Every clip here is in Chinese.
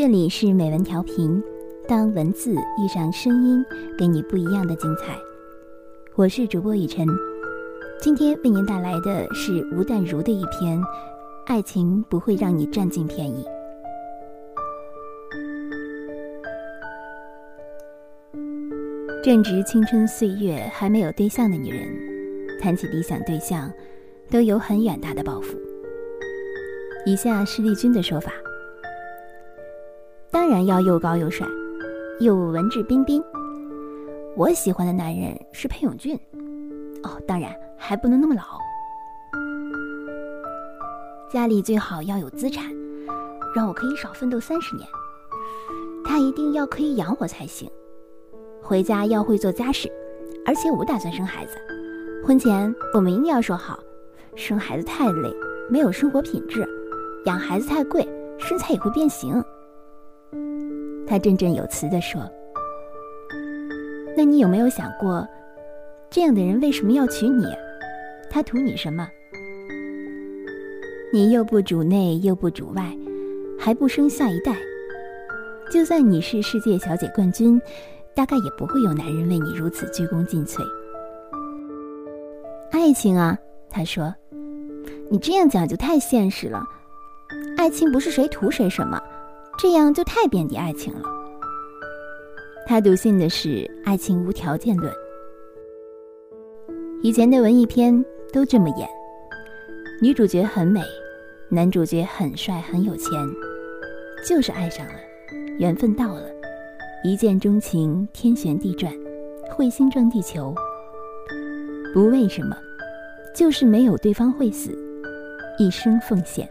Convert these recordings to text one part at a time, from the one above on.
这里是美文调频，当文字遇上声音，给你不一样的精彩。我是主播雨晨，今天为您带来的是吴淡如的一篇《爱情不会让你占尽便宜》。正值青春岁月，还没有对象的女人，谈起理想对象，都有很远大的抱负。以下是丽君的说法。当然要又高又帅，又文质彬彬。我喜欢的男人是裴勇俊，哦，当然还不能那么老。家里最好要有资产，让我可以少奋斗三十年。他一定要可以养我才行。回家要会做家事，而且我打算生孩子。婚前我们一定要说好，生孩子太累，没有生活品质；养孩子太贵，身材也会变形。他振振有词地说：“那你有没有想过，这样的人为什么要娶你？他图你什么？你又不主内又不主外，还不生下一代。就算你是世界小姐冠军，大概也不会有男人为你如此鞠躬尽瘁。爱情啊，他说，你这样讲就太现实了。爱情不是谁图谁什么。”这样就太贬低爱情了。他笃信的是爱情无条件论。以前的文艺片都这么演：女主角很美，男主角很帅很有钱，就是爱上了，缘分到了，一见钟情，天旋地转，彗星撞地球。不为什么，就是没有对方会死，一生奉献。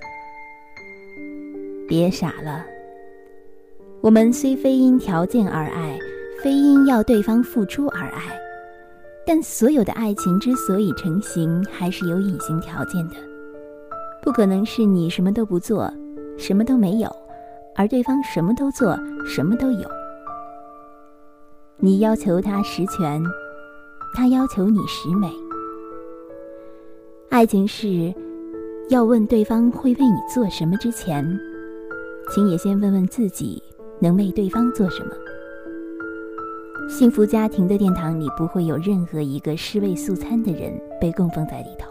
别傻了。我们虽非因条件而爱，非因要对方付出而爱，但所有的爱情之所以成型，还是有隐形条件的。不可能是你什么都不做，什么都没有，而对方什么都做，什么都有。你要求他十全，他要求你十美。爱情是要问对方会为你做什么之前，请也先问问自己。能为对方做什么？幸福家庭的殿堂里不会有任何一个尸位素餐的人被供奉在里头。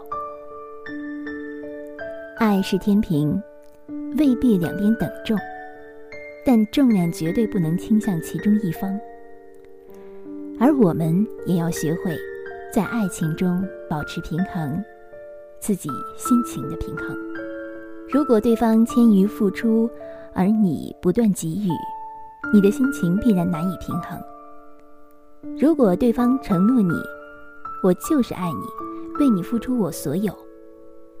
爱是天平，未必两边等重，但重量绝对不能倾向其中一方。而我们也要学会在爱情中保持平衡，自己心情的平衡。如果对方迁于付出，而你不断给予。你的心情必然难以平衡。如果对方承诺你“我就是爱你，为你付出我所有”，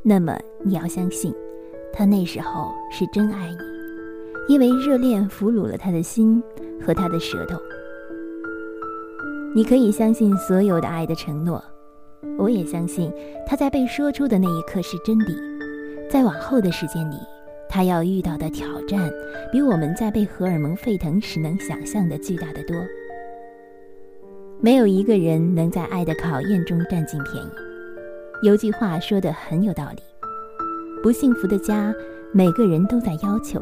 那么你要相信，他那时候是真爱你，因为热恋俘虏了他的心和他的舌头。你可以相信所有的爱的承诺，我也相信他在被说出的那一刻是真理，在往后的时间里。他要遇到的挑战，比我们在被荷尔蒙沸腾时能想象的巨大的多。没有一个人能在爱的考验中占尽便宜。有句话说的很有道理：不幸福的家，每个人都在要求；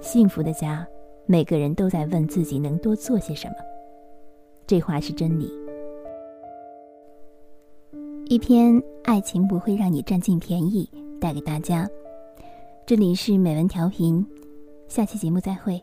幸福的家，每个人都在问自己能多做些什么。这话是真理。一篇《爱情不会让你占尽便宜》，带给大家。这里是美文调频，下期节目再会。